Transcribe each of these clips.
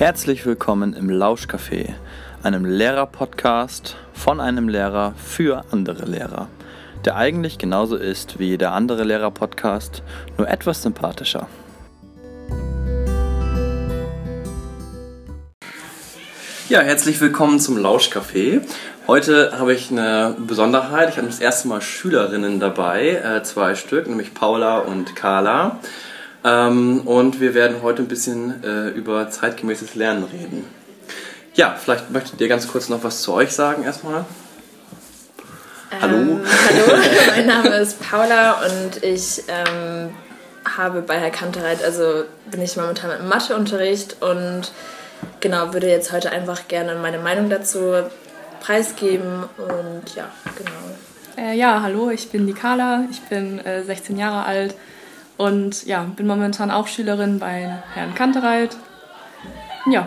Herzlich willkommen im Lauschcafé, einem Lehrer-Podcast von einem Lehrer für andere Lehrer, der eigentlich genauso ist wie jeder andere Lehrer-Podcast, nur etwas sympathischer. Ja, herzlich willkommen zum Lauschcafé. Heute habe ich eine Besonderheit. Ich habe das erste Mal Schülerinnen dabei, äh, zwei Stück, nämlich Paula und Carla. Ähm, und wir werden heute ein bisschen äh, über zeitgemäßes Lernen reden. Ja, vielleicht möchtet ihr ganz kurz noch was zu euch sagen erstmal. Hallo. Ähm, hallo, mein Name ist Paula und ich ähm, habe bei Herr Kantereit, also bin ich momentan im Matheunterricht und genau, würde jetzt heute einfach gerne meine Meinung dazu preisgeben und ja, genau. Äh, ja, hallo, ich bin die Carla, ich bin äh, 16 Jahre alt und ja, bin momentan auch Schülerin bei Herrn Kantereit. Ja.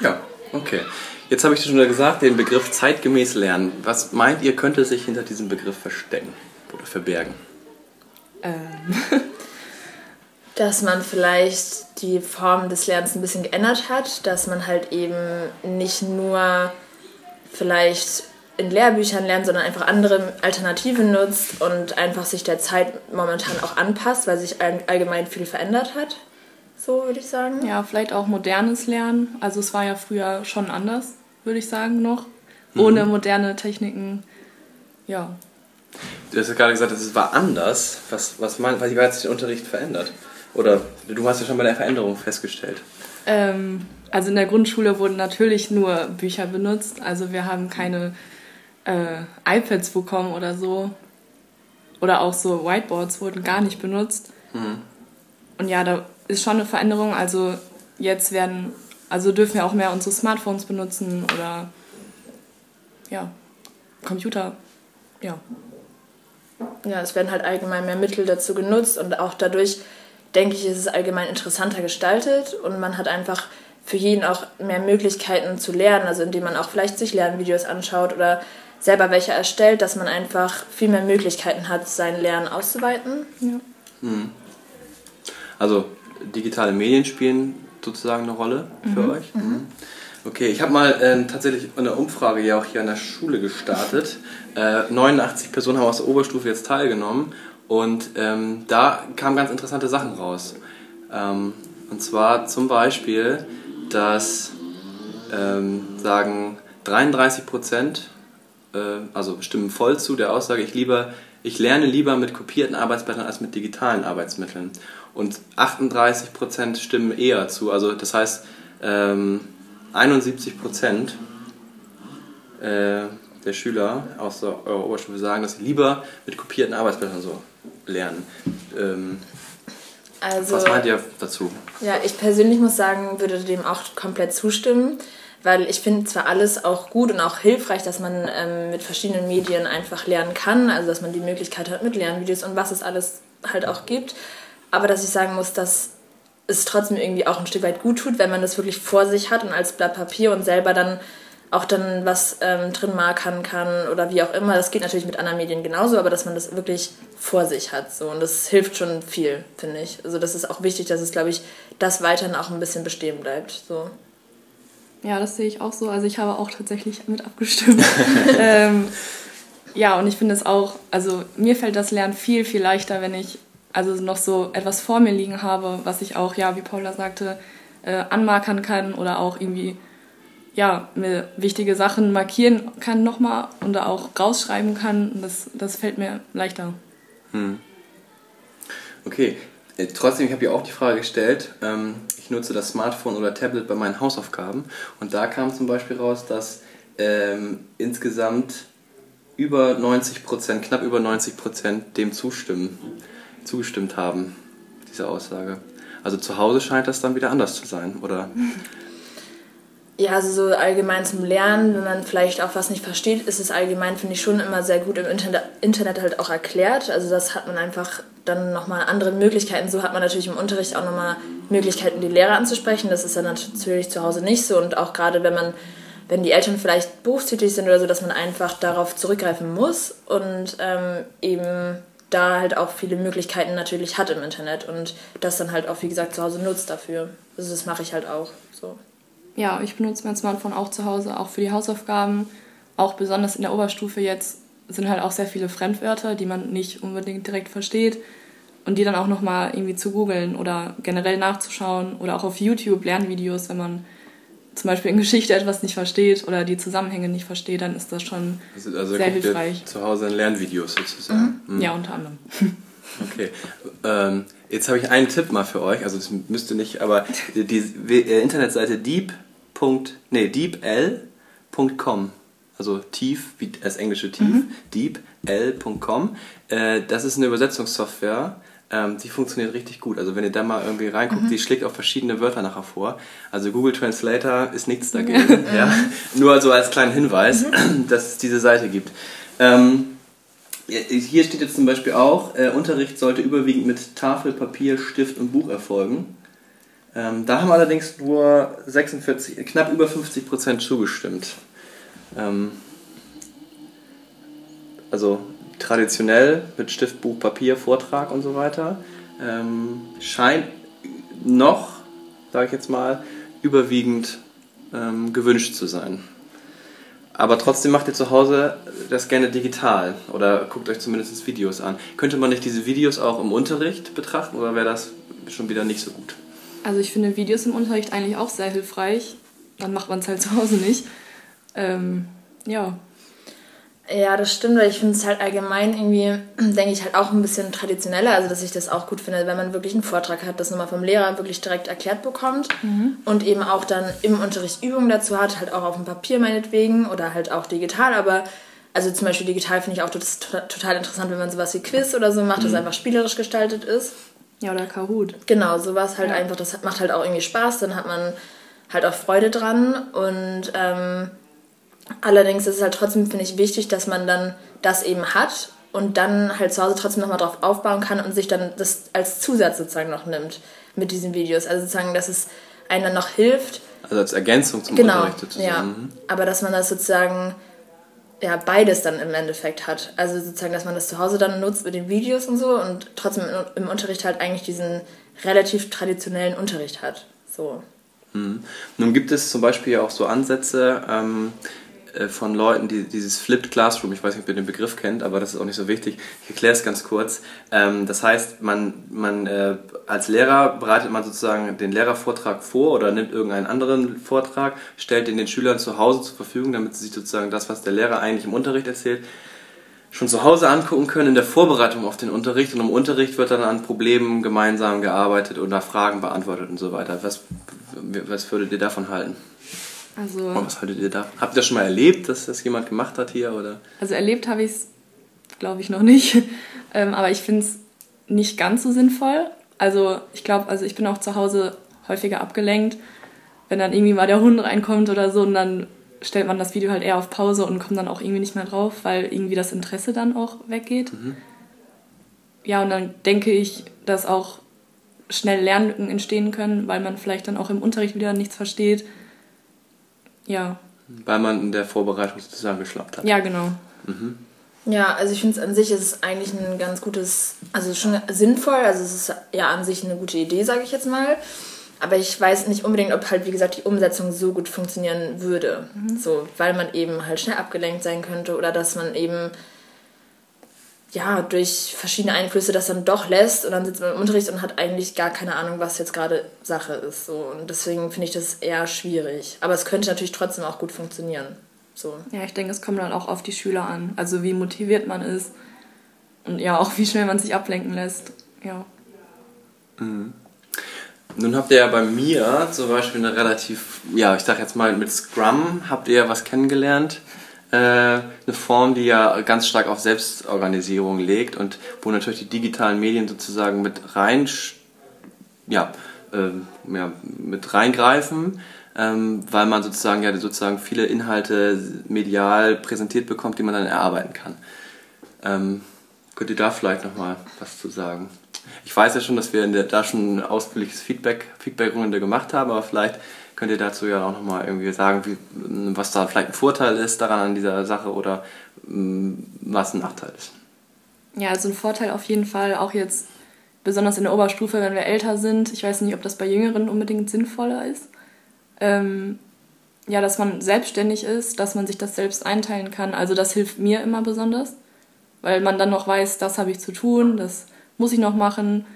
Ja, okay. Jetzt habe ich schon gesagt, den Begriff zeitgemäß lernen. Was meint ihr, könnte sich hinter diesem Begriff verstecken oder verbergen? Ähm. dass man vielleicht die Form des Lernens ein bisschen geändert hat, dass man halt eben nicht nur vielleicht in Lehrbüchern lernt, sondern einfach andere Alternativen nutzt und einfach sich der Zeit momentan auch anpasst, weil sich allgemein viel verändert hat. So würde ich sagen. Ja, vielleicht auch modernes Lernen. Also es war ja früher schon anders, würde ich sagen, noch. Mhm. Ohne moderne Techniken. Ja. Du hast ja gerade gesagt, es war anders. Was, was mein, wie hat sich der Unterricht verändert? Oder du hast ja schon mal eine Veränderung festgestellt. Ähm, also in der Grundschule wurden natürlich nur Bücher benutzt. Also wir haben keine äh, iPads bekommen oder so. Oder auch so Whiteboards wurden gar nicht benutzt. Mhm. Und ja, da ist schon eine Veränderung. Also jetzt werden, also dürfen wir auch mehr unsere Smartphones benutzen oder ja, Computer, ja. Ja, es werden halt allgemein mehr Mittel dazu genutzt und auch dadurch, denke ich, ist es allgemein interessanter gestaltet und man hat einfach für jeden auch mehr Möglichkeiten zu lernen, also indem man auch vielleicht sich Lernvideos anschaut oder selber welche erstellt, dass man einfach viel mehr Möglichkeiten hat, sein Lernen auszuweiten. Ja. Hm. Also digitale Medien spielen sozusagen eine Rolle für mhm. euch. Mhm. Okay, ich habe mal äh, tatsächlich eine Umfrage ja auch hier an der Schule gestartet. Äh, 89 Personen haben aus der Oberstufe jetzt teilgenommen und ähm, da kamen ganz interessante Sachen raus. Ähm, und zwar zum Beispiel, dass ähm, sagen 33 Prozent also stimmen voll zu der Aussage, ich, lieber, ich lerne lieber mit kopierten Arbeitsblättern als mit digitalen Arbeitsmitteln. Und 38% stimmen eher zu. Also das heißt, ähm, 71% äh, der Schüler aus der Oberstufe sagen, dass sie lieber mit kopierten Arbeitsblättern so lernen. Ähm, also, was meint ihr dazu? Ja, ich persönlich muss sagen, würde dem auch komplett zustimmen weil ich finde zwar alles auch gut und auch hilfreich, dass man ähm, mit verschiedenen Medien einfach lernen kann, also dass man die Möglichkeit hat mit Lernvideos und was es alles halt auch gibt, aber dass ich sagen muss, dass es trotzdem irgendwie auch ein Stück weit gut tut, wenn man das wirklich vor sich hat und als Blatt Papier und selber dann auch dann was ähm, drin markern kann oder wie auch immer. Das geht natürlich mit anderen Medien genauso, aber dass man das wirklich vor sich hat. So. Und das hilft schon viel, finde ich. Also das ist auch wichtig, dass es, glaube ich, das weiterhin auch ein bisschen bestehen bleibt. So. Ja, das sehe ich auch so. Also ich habe auch tatsächlich mit abgestimmt. ähm, ja, und ich finde es auch, also mir fällt das Lernen viel, viel leichter, wenn ich also noch so etwas vor mir liegen habe, was ich auch, ja, wie Paula sagte, äh, anmarkern kann oder auch irgendwie, ja, mir wichtige Sachen markieren kann nochmal und da auch rausschreiben kann. Das, das fällt mir leichter. Hm. Okay, trotzdem, ich habe ja auch die Frage gestellt, ähm, ich nutze das Smartphone oder Tablet bei meinen Hausaufgaben und da kam zum Beispiel raus, dass ähm, insgesamt über 90 Prozent, knapp über 90 Prozent dem zustimmen, zugestimmt haben, diese Aussage. Also zu Hause scheint das dann wieder anders zu sein, oder? Ja, also so allgemein zum Lernen, wenn man vielleicht auch was nicht versteht, ist es allgemein, finde ich, schon immer sehr gut im Internet halt auch erklärt. Also das hat man einfach dann nochmal andere Möglichkeiten. So hat man natürlich im Unterricht auch nochmal Möglichkeiten, die Lehrer anzusprechen. Das ist dann natürlich zu Hause nicht so. Und auch gerade wenn man, wenn die Eltern vielleicht berufstätig sind oder so, dass man einfach darauf zurückgreifen muss und ähm, eben da halt auch viele Möglichkeiten natürlich hat im Internet und das dann halt auch, wie gesagt, zu Hause nutzt dafür. Also das mache ich halt auch so. Ja, ich benutze mein Smartphone auch zu Hause, auch für die Hausaufgaben. Auch besonders in der Oberstufe jetzt sind halt auch sehr viele Fremdwörter, die man nicht unbedingt direkt versteht. Und die dann auch nochmal irgendwie zu googeln oder generell nachzuschauen oder auch auf YouTube Lernvideos, wenn man zum Beispiel in Geschichte etwas nicht versteht oder die Zusammenhänge nicht versteht, dann ist das schon also, also sehr hilfreich. Zu Hause in Lernvideos sozusagen. Mhm. Mhm. Ja, unter anderem. Okay. Ähm, jetzt habe ich einen Tipp mal für euch. Also das müsste nicht, aber die, die Internetseite deep. Nee, deepl.com also tief, wie das englische tief, mhm. deepl.com. Äh, das ist eine Übersetzungssoftware, ähm, die funktioniert richtig gut. Also wenn ihr da mal irgendwie reinguckt, mhm. die schlägt auch verschiedene Wörter nachher vor. Also Google Translator ist nichts dagegen. ja. Nur also als kleinen Hinweis, mhm. dass es diese Seite gibt. Ähm, hier steht jetzt zum Beispiel auch, äh, Unterricht sollte überwiegend mit Tafel, Papier, Stift und Buch erfolgen. Ähm, da haben allerdings nur 46, knapp über 50 Prozent zugestimmt. Ähm, also traditionell mit Stift, Buch, Papier, Vortrag und so weiter, ähm, scheint noch, sage ich jetzt mal, überwiegend ähm, gewünscht zu sein. Aber trotzdem macht ihr zu Hause das gerne digital oder guckt euch zumindest Videos an. Könnte man nicht diese Videos auch im Unterricht betrachten oder wäre das schon wieder nicht so gut? Also ich finde Videos im Unterricht eigentlich auch sehr hilfreich. Dann macht man es halt zu Hause nicht. Ähm, ja, ja, das stimmt, weil ich finde es halt allgemein irgendwie, denke ich, halt auch ein bisschen traditioneller, also dass ich das auch gut finde, wenn man wirklich einen Vortrag hat, das nochmal vom Lehrer wirklich direkt erklärt bekommt mhm. und eben auch dann im Unterricht Übungen dazu hat, halt auch auf dem Papier meinetwegen oder halt auch digital, aber also zum Beispiel digital finde ich auch das total interessant, wenn man sowas wie Quiz oder so macht, mhm. das einfach spielerisch gestaltet ist. Ja, oder Kahoot. Genau, sowas halt ja. einfach, das macht halt auch irgendwie Spaß, dann hat man halt auch Freude dran und ähm, Allerdings ist es halt trotzdem, finde ich, wichtig, dass man dann das eben hat und dann halt zu Hause trotzdem nochmal drauf aufbauen kann und sich dann das als Zusatz sozusagen noch nimmt mit diesen Videos. Also sozusagen, dass es einem dann noch hilft. Also als Ergänzung zum genau, Unterricht sozusagen. Ja, mhm. aber dass man das sozusagen ja, beides dann im Endeffekt hat. Also sozusagen, dass man das zu Hause dann nutzt mit den Videos und so und trotzdem im Unterricht halt eigentlich diesen relativ traditionellen Unterricht hat. So. Mhm. Nun gibt es zum Beispiel auch so Ansätze, ähm, äh, von Leuten, die dieses Flipped Classroom, ich weiß nicht, ob ihr den Begriff kennt, aber das ist auch nicht so wichtig. Ich erkläre es ganz kurz. Ähm, das heißt, man, man äh, als Lehrer bereitet man sozusagen den Lehrervortrag vor oder nimmt irgendeinen anderen Vortrag, stellt den den Schülern zu Hause zur Verfügung, damit sie sich sozusagen das, was der Lehrer eigentlich im Unterricht erzählt, schon zu Hause angucken können in der Vorbereitung auf den Unterricht und im Unterricht wird dann an Problemen gemeinsam gearbeitet oder Fragen beantwortet und so weiter. Was, was würdet ihr davon halten? Also, oh, was haltet ihr da? Habt ihr das schon mal erlebt, dass das jemand gemacht hat hier? Oder? Also erlebt habe ich es, glaube ich, noch nicht. ähm, aber ich finde es nicht ganz so sinnvoll. Also ich glaube, also ich bin auch zu Hause häufiger abgelenkt, wenn dann irgendwie mal der Hund reinkommt oder so und dann stellt man das Video halt eher auf Pause und kommt dann auch irgendwie nicht mehr drauf, weil irgendwie das Interesse dann auch weggeht. Mhm. Ja, und dann denke ich, dass auch schnell Lernlücken entstehen können, weil man vielleicht dann auch im Unterricht wieder nichts versteht ja. Weil man in der Vorbereitung sozusagen geschlappt hat. Ja, genau. Mhm. Ja, also ich finde es an sich ist es eigentlich ein ganz gutes, also schon sinnvoll, also es ist ja an sich eine gute Idee, sage ich jetzt mal. Aber ich weiß nicht unbedingt, ob halt, wie gesagt, die Umsetzung so gut funktionieren würde. Mhm. So, weil man eben halt schnell abgelenkt sein könnte oder dass man eben ja, durch verschiedene Einflüsse das dann doch lässt und dann sitzt man im Unterricht und hat eigentlich gar keine Ahnung, was jetzt gerade Sache ist. So. Und deswegen finde ich das eher schwierig. Aber es könnte natürlich trotzdem auch gut funktionieren. So. Ja, ich denke, es kommt dann auch auf die Schüler an. Also wie motiviert man ist und ja, auch wie schnell man sich ablenken lässt. Ja. Mhm. Nun habt ihr ja bei mir zum Beispiel eine relativ, ja, ich sag jetzt mal mit Scrum habt ihr ja was kennengelernt eine Form, die ja ganz stark auf Selbstorganisierung legt und wo natürlich die digitalen Medien sozusagen mit rein, ja, äh, ja, mit reingreifen, ähm, weil man sozusagen ja sozusagen viele Inhalte medial präsentiert bekommt, die man dann erarbeiten kann. Ähm, könnt ihr da vielleicht nochmal was zu sagen? Ich weiß ja schon, dass wir in der, da schon ausführliches Feedback, Feedback-Runde gemacht haben, aber vielleicht könnt ihr dazu ja auch nochmal irgendwie sagen, wie, was da vielleicht ein Vorteil ist daran an dieser Sache oder mm, was ein Nachteil ist. Ja, also ein Vorteil auf jeden Fall, auch jetzt besonders in der Oberstufe, wenn wir älter sind. Ich weiß nicht, ob das bei Jüngeren unbedingt sinnvoller ist. Ähm, ja, dass man selbstständig ist, dass man sich das selbst einteilen kann. Also das hilft mir immer besonders, weil man dann noch weiß, das habe ich zu tun, das muss ich noch machen.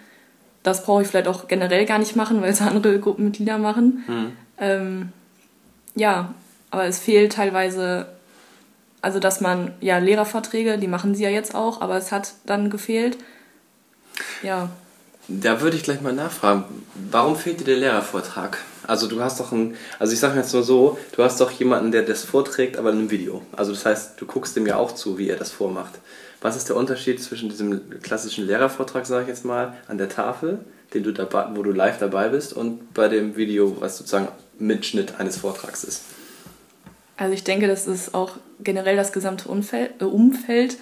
Das brauche ich vielleicht auch generell gar nicht machen, weil es andere Gruppenmitglieder machen. Mhm. Ähm, ja, aber es fehlt teilweise, also dass man, ja, Lehrerverträge, die machen sie ja jetzt auch, aber es hat dann gefehlt. Ja. Da würde ich gleich mal nachfragen, warum fehlt dir der Lehrervortrag? Also du hast doch ein, also ich sage jetzt nur so, du hast doch jemanden, der das vorträgt, aber in einem Video. Also das heißt, du guckst dem ja auch zu, wie er das vormacht. Was ist der Unterschied zwischen diesem klassischen Lehrervortrag, sage ich jetzt mal, an der Tafel, den du dabei, wo du live dabei bist, und bei dem Video, was sozusagen Mitschnitt eines Vortrags ist? Also ich denke, das ist auch generell das gesamte Umfeld, äh, Umfeld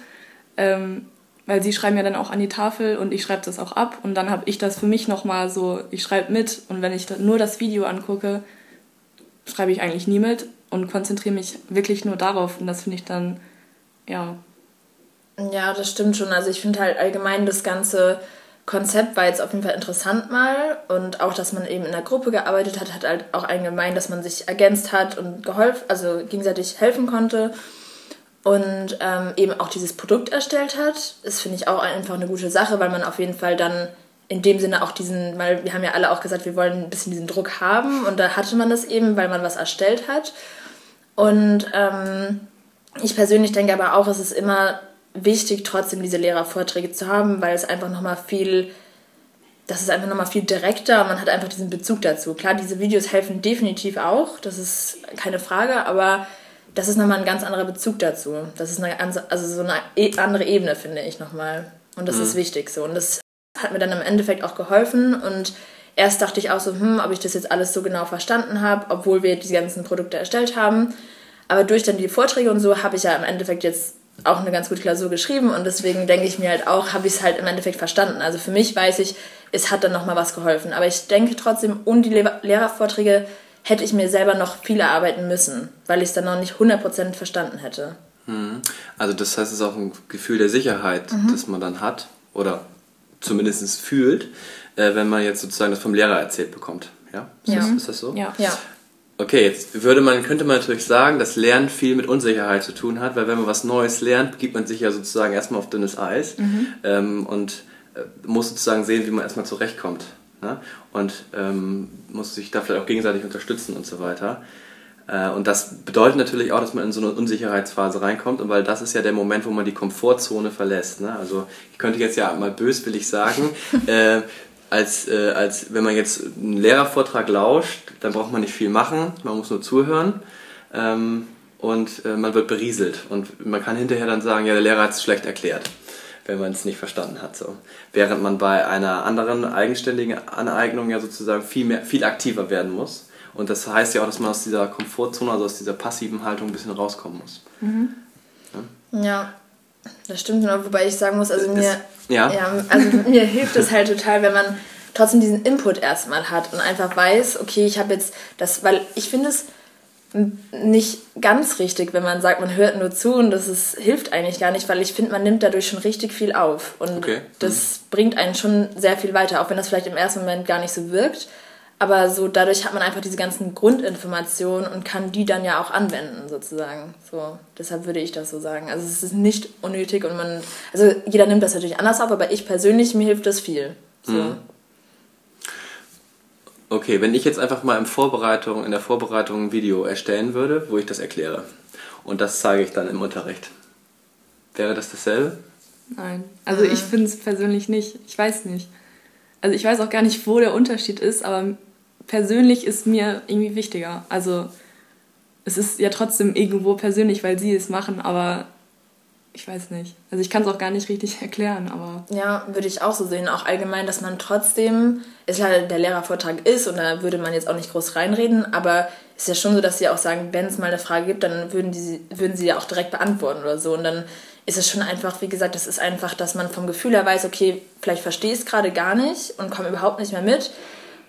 ähm, weil sie schreiben ja dann auch an die Tafel und ich schreibe das auch ab und dann habe ich das für mich nochmal so, ich schreibe mit und wenn ich nur das Video angucke, schreibe ich eigentlich nie mit und konzentriere mich wirklich nur darauf und das finde ich dann, ja. Ja, das stimmt schon. Also ich finde halt allgemein das ganze Konzept war jetzt auf jeden Fall interessant mal und auch, dass man eben in der Gruppe gearbeitet hat, hat halt auch allgemein, dass man sich ergänzt hat und geholfen, also gegenseitig helfen konnte und ähm, eben auch dieses Produkt erstellt hat. Das finde ich auch einfach eine gute Sache, weil man auf jeden Fall dann in dem Sinne auch diesen, weil wir haben ja alle auch gesagt, wir wollen ein bisschen diesen Druck haben und da hatte man das eben, weil man was erstellt hat. Und ähm, ich persönlich denke aber auch, es ist immer wichtig, trotzdem diese Lehrervorträge zu haben, weil es einfach nochmal viel, das ist einfach nochmal viel direkter und man hat einfach diesen Bezug dazu. Klar, diese Videos helfen definitiv auch, das ist keine Frage, aber das ist nochmal ein ganz anderer Bezug dazu. Das ist eine, also so eine e, andere Ebene, finde ich nochmal. Und das mhm. ist wichtig so. Und das hat mir dann im Endeffekt auch geholfen. Und erst dachte ich auch so, hm, ob ich das jetzt alles so genau verstanden habe, obwohl wir die ganzen Produkte erstellt haben. Aber durch dann die Vorträge und so habe ich ja im Endeffekt jetzt auch eine ganz gute Klausur geschrieben und deswegen denke ich mir halt auch, habe ich es halt im Endeffekt verstanden. Also für mich weiß ich, es hat dann nochmal was geholfen. Aber ich denke trotzdem, ohne die Lehrervorträge hätte ich mir selber noch viel erarbeiten müssen, weil ich es dann noch nicht 100% verstanden hätte. Mhm. Also das heißt, es ist auch ein Gefühl der Sicherheit, mhm. das man dann hat oder zumindest fühlt, äh, wenn man jetzt sozusagen das vom Lehrer erzählt bekommt. Ja? Ist, ja. Das, ist das so? Ja. ja. Okay, jetzt würde man, könnte man natürlich sagen, dass Lernen viel mit Unsicherheit zu tun hat, weil wenn man was Neues lernt, gibt man sich ja sozusagen erstmal auf dünnes Eis mhm. ähm, und äh, muss sozusagen sehen, wie man erstmal zurechtkommt. Ne? Und ähm, muss sich da vielleicht auch gegenseitig unterstützen und so weiter. Äh, und das bedeutet natürlich auch, dass man in so eine Unsicherheitsphase reinkommt, und weil das ist ja der Moment, wo man die Komfortzone verlässt. Ne? Also ich könnte jetzt ja mal böswillig sagen, äh, als, äh, als wenn man jetzt einen Lehrervortrag lauscht, dann braucht man nicht viel machen, man muss nur zuhören. Ähm, und äh, man wird berieselt. Und man kann hinterher dann sagen, ja, der Lehrer hat es schlecht erklärt wenn man es nicht verstanden hat. So. Während man bei einer anderen eigenständigen Aneignung ja sozusagen viel, mehr, viel aktiver werden muss. Und das heißt ja auch, dass man aus dieser Komfortzone, also aus dieser passiven Haltung ein bisschen rauskommen muss. Mhm. Ja? ja? Das stimmt. Wobei ich sagen muss, also mir, ja. ja. also mir hilft es halt total, wenn man trotzdem diesen Input erstmal hat und einfach weiß, okay, ich habe jetzt das, weil ich finde es nicht ganz richtig, wenn man sagt, man hört nur zu und das ist, hilft eigentlich gar nicht, weil ich finde, man nimmt dadurch schon richtig viel auf und okay. das mhm. bringt einen schon sehr viel weiter, auch wenn das vielleicht im ersten Moment gar nicht so wirkt. Aber so dadurch hat man einfach diese ganzen Grundinformationen und kann die dann ja auch anwenden, sozusagen. So, deshalb würde ich das so sagen. Also es ist nicht unnötig und man, also jeder nimmt das natürlich anders auf, aber ich persönlich, mir hilft das viel. So. Mhm. Okay, wenn ich jetzt einfach mal in, Vorbereitung, in der Vorbereitung ein Video erstellen würde, wo ich das erkläre und das zeige ich dann im Unterricht, wäre das dasselbe? Nein, also mhm. ich finde es persönlich nicht. Ich weiß nicht. Also ich weiß auch gar nicht, wo der Unterschied ist, aber persönlich ist mir irgendwie wichtiger. Also es ist ja trotzdem irgendwo persönlich, weil sie es machen, aber ich weiß nicht. Also ich kann es auch gar nicht richtig erklären, aber. Ja, würde ich auch so sehen. Auch allgemein, dass man trotzdem, ist halt der Lehrervortrag ist und da würde man jetzt auch nicht groß reinreden, aber es ist ja schon so, dass sie auch sagen, wenn es mal eine Frage gibt, dann würden, die, würden sie ja auch direkt beantworten oder so. Und dann ist es schon einfach, wie gesagt, das ist einfach, dass man vom Gefühl her weiß, okay, vielleicht verstehe ich es gerade gar nicht und komme überhaupt nicht mehr mit.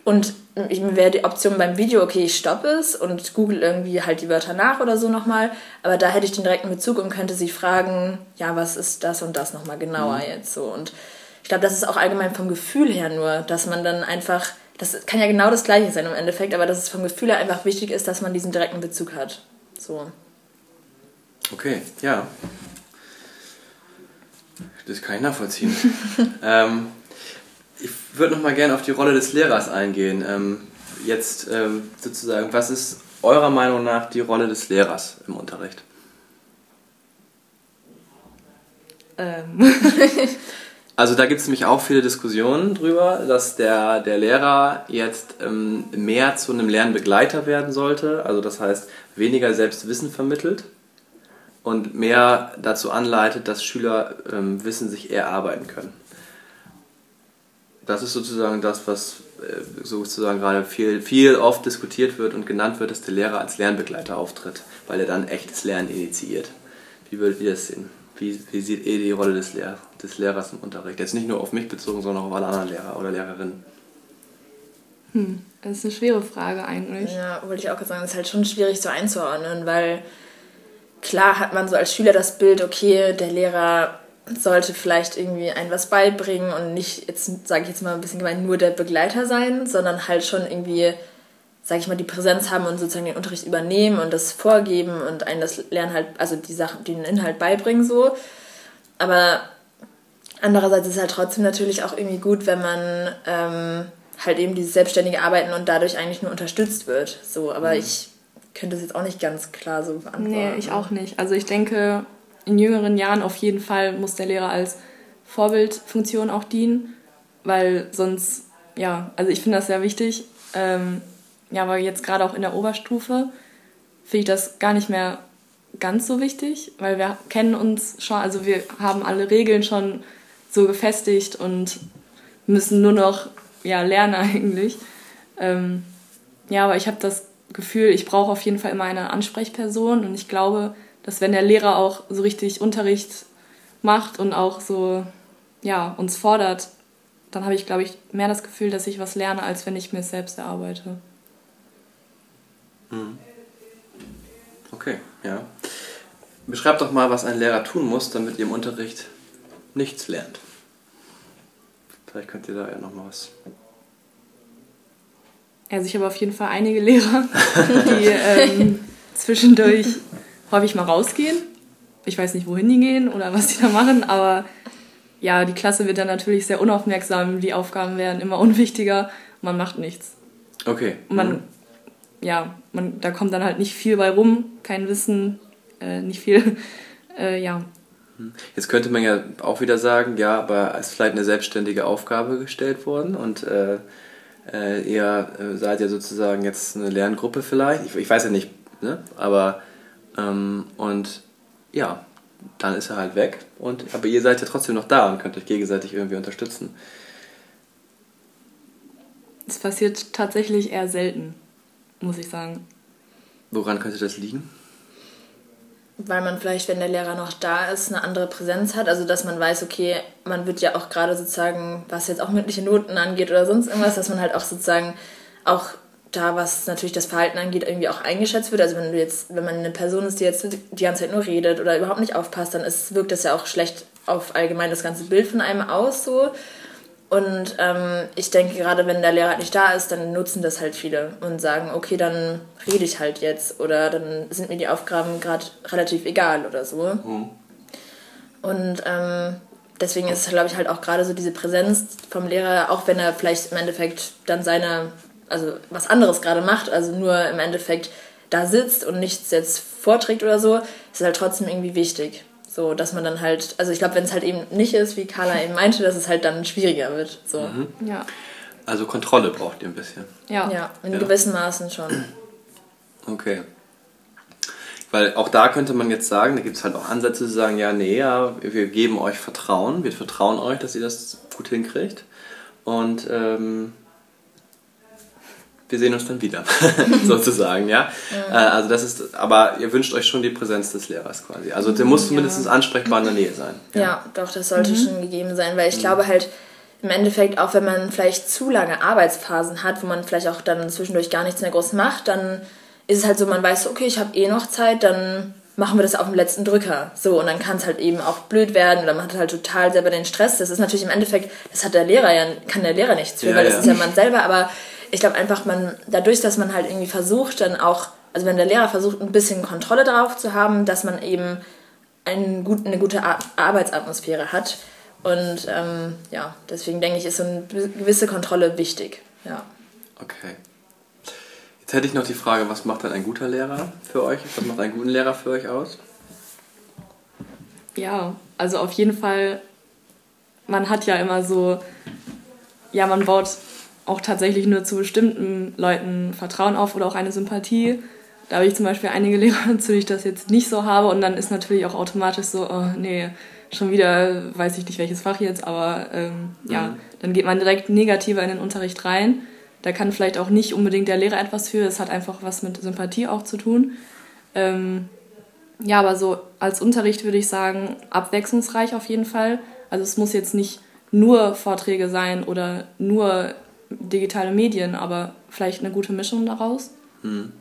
Und mir wäre die Option beim Video, okay, ich stoppe es und google irgendwie halt die Wörter nach oder so nochmal. Aber da hätte ich den direkten Bezug und könnte sie fragen, ja, was ist das und das nochmal genauer mhm. jetzt so. Und ich glaube, das ist auch allgemein vom Gefühl her nur, dass man dann einfach, das kann ja genau das Gleiche sein im Endeffekt, aber dass es vom Gefühl her einfach wichtig ist, dass man diesen direkten Bezug hat. So. Okay, ja. Das kann ich nachvollziehen. ähm, ich würde noch mal gerne auf die Rolle des Lehrers eingehen. Ähm, jetzt ähm, sozusagen, was ist eurer Meinung nach die Rolle des Lehrers im Unterricht? Ähm. also da gibt es nämlich auch viele Diskussionen drüber, dass der, der Lehrer jetzt ähm, mehr zu einem Lernbegleiter werden sollte. Also das heißt, weniger Selbstwissen vermittelt und mehr dazu anleitet, dass Schüler ähm, Wissen sich eher arbeiten können. Das ist sozusagen das, was äh, sozusagen gerade viel, viel oft diskutiert wird und genannt wird, dass der Lehrer als Lernbegleiter auftritt, weil er dann echtes Lernen initiiert. Wie würdet ihr das sehen? Wie, wie sieht ihr die Rolle des, Lehr des Lehrers im Unterricht? Jetzt nicht nur auf mich bezogen, sondern auch auf alle anderen Lehrer oder Lehrerinnen. Hm, das ist eine schwere Frage eigentlich. Ja, wollte ich auch sagen, es ist halt schon schwierig so einzuordnen, weil klar hat man so als Schüler das Bild, okay, der Lehrer sollte vielleicht irgendwie ein was beibringen und nicht, jetzt sage ich jetzt mal ein bisschen gemein, nur der Begleiter sein, sondern halt schon irgendwie, sage ich mal, die Präsenz haben und sozusagen den Unterricht übernehmen und das vorgeben und einen das Lernen halt, also die Sachen, den Inhalt beibringen so. Aber andererseits ist es halt trotzdem natürlich auch irgendwie gut, wenn man ähm, halt eben dieses selbstständige Arbeiten und dadurch eigentlich nur unterstützt wird. So, aber mhm. ich könnte es jetzt auch nicht ganz klar so beantworten. Nee, ich auch nicht. Also ich denke, in jüngeren Jahren auf jeden Fall muss der Lehrer als Vorbildfunktion auch dienen, weil sonst, ja, also ich finde das sehr wichtig. Ähm, ja, aber jetzt gerade auch in der Oberstufe finde ich das gar nicht mehr ganz so wichtig, weil wir kennen uns schon, also wir haben alle Regeln schon so gefestigt und müssen nur noch ja, lernen eigentlich. Ähm, ja, aber ich habe das Gefühl, ich brauche auf jeden Fall immer eine Ansprechperson und ich glaube, dass wenn der Lehrer auch so richtig Unterricht macht und auch so ja, uns fordert, dann habe ich, glaube ich, mehr das Gefühl, dass ich was lerne, als wenn ich mir es selbst erarbeite. Mhm. Okay, ja. Beschreibt doch mal, was ein Lehrer tun muss, damit ihr im Unterricht nichts lernt. Vielleicht könnt ihr da ja noch mal was also ich habe auf jeden Fall einige Lehrer, die ähm, zwischendurch häufig mal rausgehen. Ich weiß nicht, wohin die gehen oder was die da machen, aber ja, die Klasse wird dann natürlich sehr unaufmerksam, die Aufgaben werden immer unwichtiger, man macht nichts. Okay. man, mhm. ja, man, da kommt dann halt nicht viel bei rum, kein Wissen, äh, nicht viel, äh, ja. Mhm. Jetzt könnte man ja auch wieder sagen, ja, aber es ist vielleicht eine selbstständige Aufgabe gestellt worden und äh, äh, ihr äh, seid ja sozusagen jetzt eine Lerngruppe vielleicht, ich, ich weiß ja nicht, ne? aber ähm, und ja, dann ist er halt weg und aber ihr seid ja trotzdem noch da und könnt euch gegenseitig irgendwie unterstützen. Es passiert tatsächlich eher selten, muss ich sagen. Woran könnte das liegen? weil man vielleicht, wenn der Lehrer noch da ist, eine andere Präsenz hat. Also, dass man weiß, okay, man wird ja auch gerade sozusagen, was jetzt auch mündliche Noten angeht oder sonst irgendwas, dass man halt auch sozusagen auch da, was natürlich das Verhalten angeht, irgendwie auch eingeschätzt wird. Also, wenn du jetzt, wenn man eine Person ist, die jetzt die ganze Zeit nur redet oder überhaupt nicht aufpasst, dann ist, wirkt das ja auch schlecht auf allgemein das ganze Bild von einem aus so. Und ähm, ich denke, gerade wenn der Lehrer halt nicht da ist, dann nutzen das halt viele und sagen, okay, dann rede ich halt jetzt oder dann sind mir die Aufgaben gerade relativ egal oder so. Mhm. Und ähm, deswegen ist, glaube ich, halt auch gerade so diese Präsenz vom Lehrer, auch wenn er vielleicht im Endeffekt dann seine, also was anderes gerade macht, also nur im Endeffekt da sitzt und nichts jetzt vorträgt oder so, ist halt trotzdem irgendwie wichtig. So, dass man dann halt, also ich glaube, wenn es halt eben nicht ist, wie Carla eben meinte, dass es halt dann schwieriger wird. So. Mhm. Ja. Also Kontrolle braucht ihr ein bisschen. Ja, ja in ja. gewissen Maßen schon. Okay. Weil auch da könnte man jetzt sagen, da gibt es halt auch Ansätze zu sagen, ja, nee, ja, wir geben euch Vertrauen, wir vertrauen euch, dass ihr das gut hinkriegt. Und ähm, wir sehen uns dann wieder, sozusagen, ja. Mhm. Äh, also das ist, aber ihr wünscht euch schon die Präsenz des Lehrers quasi. Also der muss zumindest ja. ansprechbar in der Nähe sein. Ja, ja doch, das sollte mhm. schon gegeben sein, weil ich mhm. glaube halt, im Endeffekt, auch wenn man vielleicht zu lange Arbeitsphasen hat, wo man vielleicht auch dann zwischendurch gar nichts mehr groß macht, dann ist es halt so, man weiß, okay, ich habe eh noch Zeit, dann machen wir das auf dem letzten Drücker. So, und dann kann es halt eben auch blöd werden oder man hat halt total selber den Stress. Das ist natürlich im Endeffekt, das hat der Lehrer ja, kann der Lehrer nichts für, ja, weil das ja. ist ja man selber, aber ich glaube einfach, man, dadurch, dass man halt irgendwie versucht, dann auch, also wenn der Lehrer versucht, ein bisschen Kontrolle darauf zu haben, dass man eben einen guten, eine gute Arbeitsatmosphäre hat. Und ähm, ja, deswegen denke ich, ist so eine gewisse Kontrolle wichtig. Ja. Okay. Jetzt hätte ich noch die Frage, was macht dann ein guter Lehrer für euch? Was macht einen guten Lehrer für euch aus? Ja, also auf jeden Fall, man hat ja immer so, ja, man baut auch tatsächlich nur zu bestimmten Leuten Vertrauen auf oder auch eine Sympathie. Da habe ich zum Beispiel einige Lehrer, zu denen ich das jetzt nicht so habe und dann ist natürlich auch automatisch so, oh nee, schon wieder weiß ich nicht welches Fach jetzt, aber ähm, ja, mhm. dann geht man direkt negativer in den Unterricht rein da kann vielleicht auch nicht unbedingt der Lehrer etwas für, es hat einfach was mit Sympathie auch zu tun. Ähm, ja, aber so als Unterricht würde ich sagen, abwechslungsreich auf jeden Fall. Also es muss jetzt nicht nur Vorträge sein oder nur digitale Medien, aber vielleicht eine gute Mischung daraus. Hm.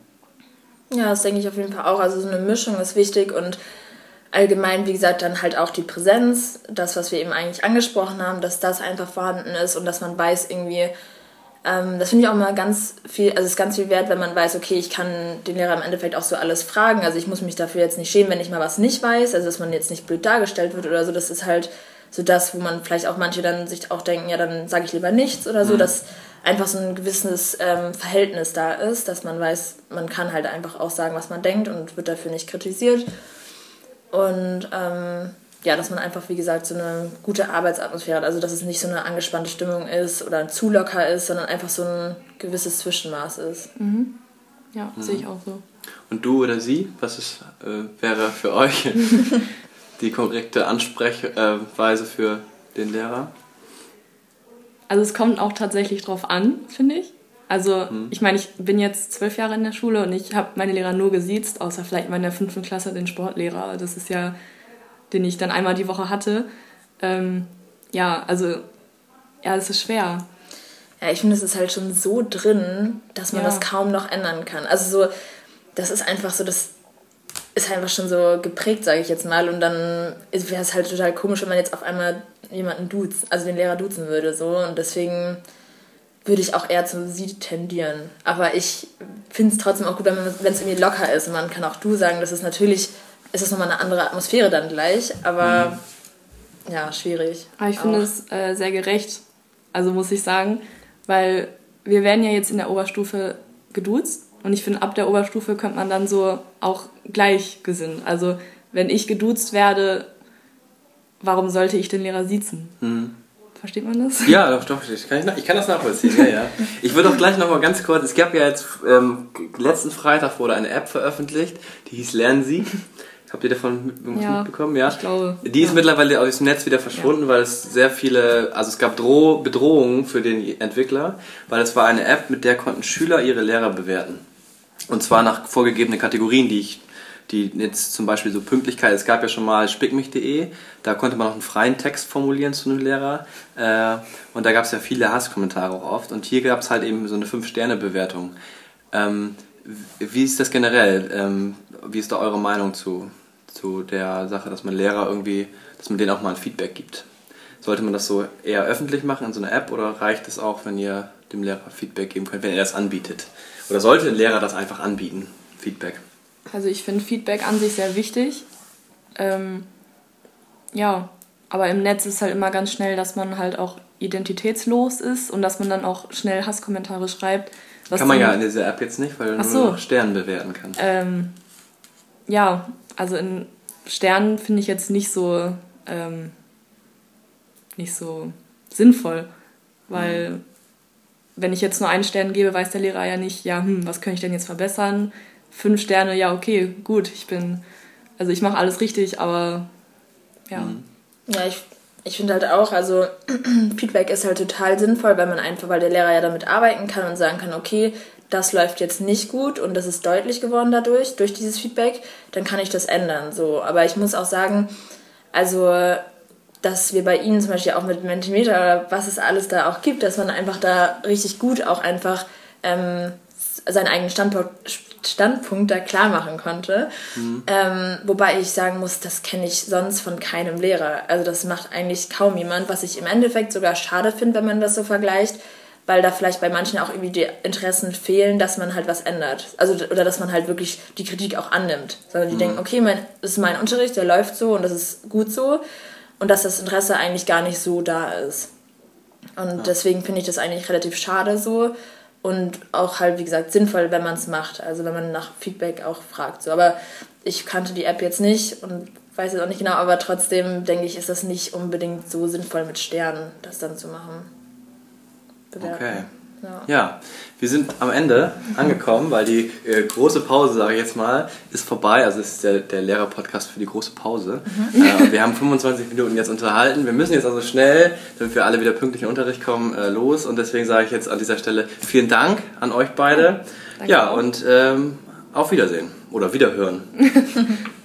Ja, das denke ich auf jeden Fall auch. Also so eine Mischung ist wichtig und allgemein, wie gesagt, dann halt auch die Präsenz, das, was wir eben eigentlich angesprochen haben, dass das einfach vorhanden ist und dass man weiß irgendwie, ähm, das finde ich auch mal ganz viel, also es ist ganz viel wert, wenn man weiß, okay, ich kann den Lehrer im Endeffekt auch so alles fragen. Also ich muss mich dafür jetzt nicht schämen, wenn ich mal was nicht weiß, also dass man jetzt nicht blöd dargestellt wird oder so. Das ist halt so das, wo man vielleicht auch manche dann sich auch denken, ja, dann sage ich lieber nichts oder so, mhm. dass einfach so ein gewisses ähm, Verhältnis da ist, dass man weiß, man kann halt einfach auch sagen, was man denkt und wird dafür nicht kritisiert. Und ähm, ja, dass man einfach, wie gesagt, so eine gute Arbeitsatmosphäre hat. Also, dass es nicht so eine angespannte Stimmung ist oder zu locker ist, sondern einfach so ein gewisses Zwischenmaß ist. Mhm. Ja, mhm. sehe ich auch so. Und du oder sie, was ist, äh, wäre für euch die korrekte Ansprechweise für den Lehrer? Also, es kommt auch tatsächlich drauf an, finde ich. Also, mhm. ich meine, ich bin jetzt zwölf Jahre in der Schule und ich habe meine Lehrer nur gesiezt, außer vielleicht mal in der fünften Klasse den Sportlehrer. Das ist ja den ich dann einmal die Woche hatte. Ähm, ja, also, ja, es ist schwer. Ja, ich finde, es ist halt schon so drin, dass man ja. das kaum noch ändern kann. Also so, das ist einfach so, das ist einfach schon so geprägt, sage ich jetzt mal. Und dann wäre es halt total komisch, wenn man jetzt auf einmal jemanden duzt, also den Lehrer duzen würde. So. Und deswegen würde ich auch eher zu sie tendieren. Aber ich finde es trotzdem auch gut, wenn es irgendwie locker ist. Und man kann auch du sagen, das ist natürlich ist es nochmal eine andere Atmosphäre dann gleich, aber mhm. ja, schwierig. Aber ich finde es äh, sehr gerecht, also muss ich sagen, weil wir werden ja jetzt in der Oberstufe geduzt und ich finde, ab der Oberstufe könnte man dann so auch gleichgesinnt. Also wenn ich geduzt werde, warum sollte ich den Lehrer siezen? Mhm. Versteht man das? Ja, doch, doch. Ich kann, ich kann das nachvollziehen. Ja, ja. Ich würde auch gleich noch mal ganz kurz. Es gab ja jetzt ähm, letzten Freitag wurde eine App veröffentlicht, die hieß Lernen Sie. Habt ihr davon irgendwas ja, mitbekommen? Ja. Ich glaube. Die ist ja. mittlerweile aus dem Netz wieder verschwunden, ja. weil es sehr viele, also es gab Droh Bedrohungen für den Entwickler, weil es war eine App, mit der konnten Schüler ihre Lehrer bewerten. Und zwar nach vorgegebenen Kategorien, die ich, die jetzt zum Beispiel so Pünktlichkeit, es gab ja schon mal spickmich.de, da konnte man auch einen freien Text formulieren zu einem Lehrer. Äh, und da gab es ja viele Hasskommentare auch oft. Und hier gab es halt eben so eine 5-Sterne-Bewertung. Ähm, wie ist das generell? Ähm, wie ist da eure Meinung zu? zu der Sache, dass man Lehrer irgendwie, dass man denen auch mal ein Feedback gibt. Sollte man das so eher öffentlich machen in so einer App oder reicht es auch, wenn ihr dem Lehrer Feedback geben könnt, wenn er das anbietet? Oder sollte ein Lehrer das einfach anbieten, Feedback? Also ich finde Feedback an sich sehr wichtig. Ähm, ja, aber im Netz ist halt immer ganz schnell, dass man halt auch identitätslos ist und dass man dann auch schnell Hasskommentare schreibt. Kann man ja in dieser App jetzt nicht, weil du so. nur Sternen bewerten kannst. Ähm, ja, also in Sternen finde ich jetzt nicht so, ähm, nicht so sinnvoll, weil mhm. Wenn ich jetzt nur einen Stern gebe, weiß der Lehrer ja nicht, ja, hm, was könnte ich denn jetzt verbessern? Fünf Sterne, ja, okay, gut, ich bin, also ich mache alles richtig, aber ja. Mhm. Ja, ich, ich finde halt auch, also Feedback ist halt total sinnvoll, weil man einfach, weil der Lehrer ja damit arbeiten kann und sagen kann, okay, das läuft jetzt nicht gut und das ist deutlich geworden dadurch, durch dieses Feedback, dann kann ich das ändern. So. Aber ich muss auch sagen, also dass wir bei ihnen zum Beispiel auch mit Mentimeter oder was es alles da auch gibt, dass man einfach da richtig gut auch einfach ähm, seinen eigenen Standpunkt, Standpunkt da klar machen konnte. Mhm. Ähm, wobei ich sagen muss, das kenne ich sonst von keinem Lehrer. Also das macht eigentlich kaum jemand, was ich im Endeffekt sogar schade finde, wenn man das so vergleicht, weil da vielleicht bei manchen auch irgendwie die Interessen fehlen, dass man halt was ändert. Also oder dass man halt wirklich die Kritik auch annimmt. Sondern die mhm. denken, okay, mein, das ist mein Unterricht, der läuft so und das ist gut so. Und dass das Interesse eigentlich gar nicht so da ist. Und ja. deswegen finde ich das eigentlich relativ schade so und auch halt, wie gesagt, sinnvoll, wenn man es macht. Also wenn man nach Feedback auch fragt. So. Aber ich kannte die App jetzt nicht und weiß jetzt auch nicht genau, aber trotzdem denke ich, ist das nicht unbedingt so sinnvoll mit Sternen, das dann zu machen. Bewerten. Okay. Ja. ja. wir sind am Ende angekommen, weil die äh, große Pause, sage ich jetzt mal, ist vorbei. Also es ist der, der Lehrer-Podcast für die große Pause. Mhm. Äh, wir haben 25 Minuten jetzt unterhalten. Wir müssen jetzt also schnell, damit wir alle wieder pünktlich in Unterricht kommen, äh, los. Und deswegen sage ich jetzt an dieser Stelle vielen Dank an euch beide. Danke ja, auch. und ähm, auf Wiedersehen oder Wiederhören.